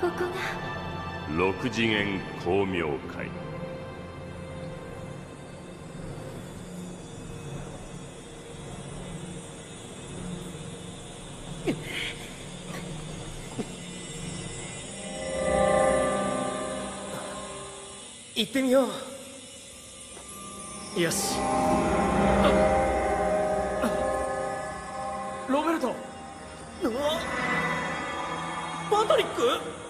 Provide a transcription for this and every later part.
ここが。六次元光明会。行ってみよう。よし。ロベルト。パトリック？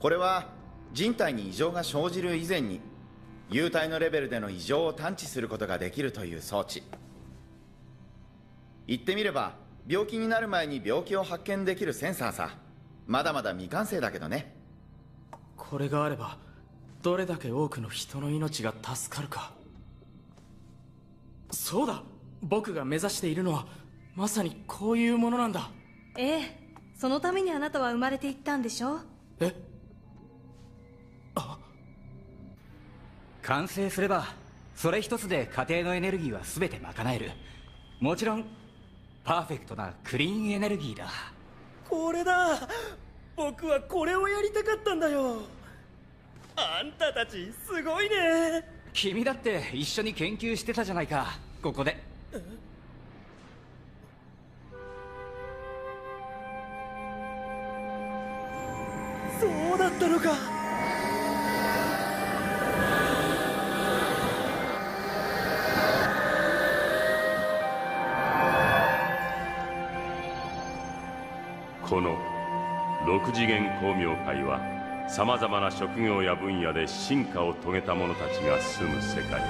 これは人体に異常が生じる以前に幽体のレベルでの異常を探知することができるという装置。言ってみれば病気になる前に病気を発見できるセンサーさ。まだまだ未完成だけどね。これがあればどれだけ多くの人の命が助かるか。そうだ僕が目指しているのはまさにこういうものなんだ。ええそのためにあなたは生まれていったんでしょえ？完成すればそれ一つで家庭のエネルギーは全て賄える。もちろんパーフェクトなクリーンエネルギーだ。これだ。僕はこれをやりたかったんだよ。あんたたちすごいね。君だって一緒に研究してたじゃないか。ここで。そうだったのかこの六次元光明会はさまざまな職業や分野で進化を遂げた者たちが住む世界。例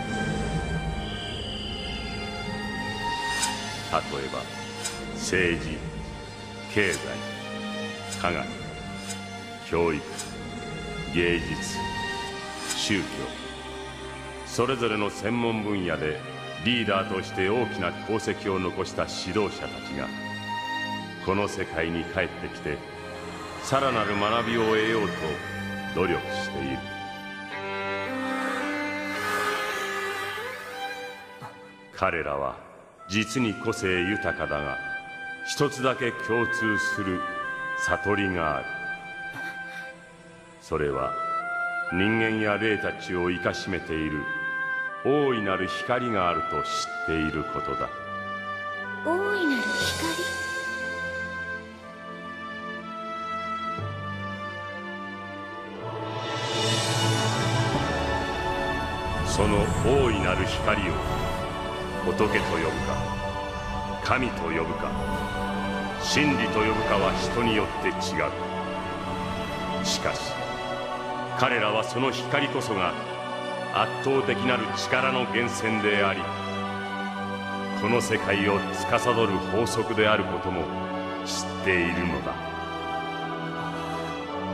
えば政治経済科学教育芸術宗教。それぞれの専門分野でリーダーとして大きな功績を残した指導者たちがこの世界に帰ってきてさらなる学びを得ようと努力している。彼らは実に個性豊かだが一つだけ共通する悟りがある。それは人間や霊たちを生かしめている大いなる光があると知っていることだ。その大いなる光を仏と呼ぶか神と呼ぶか真理と呼ぶかは人によって違う。しかし彼らはその光こそが圧倒的なる力の源泉でありこの世界を司る法則であることも知っているのだ。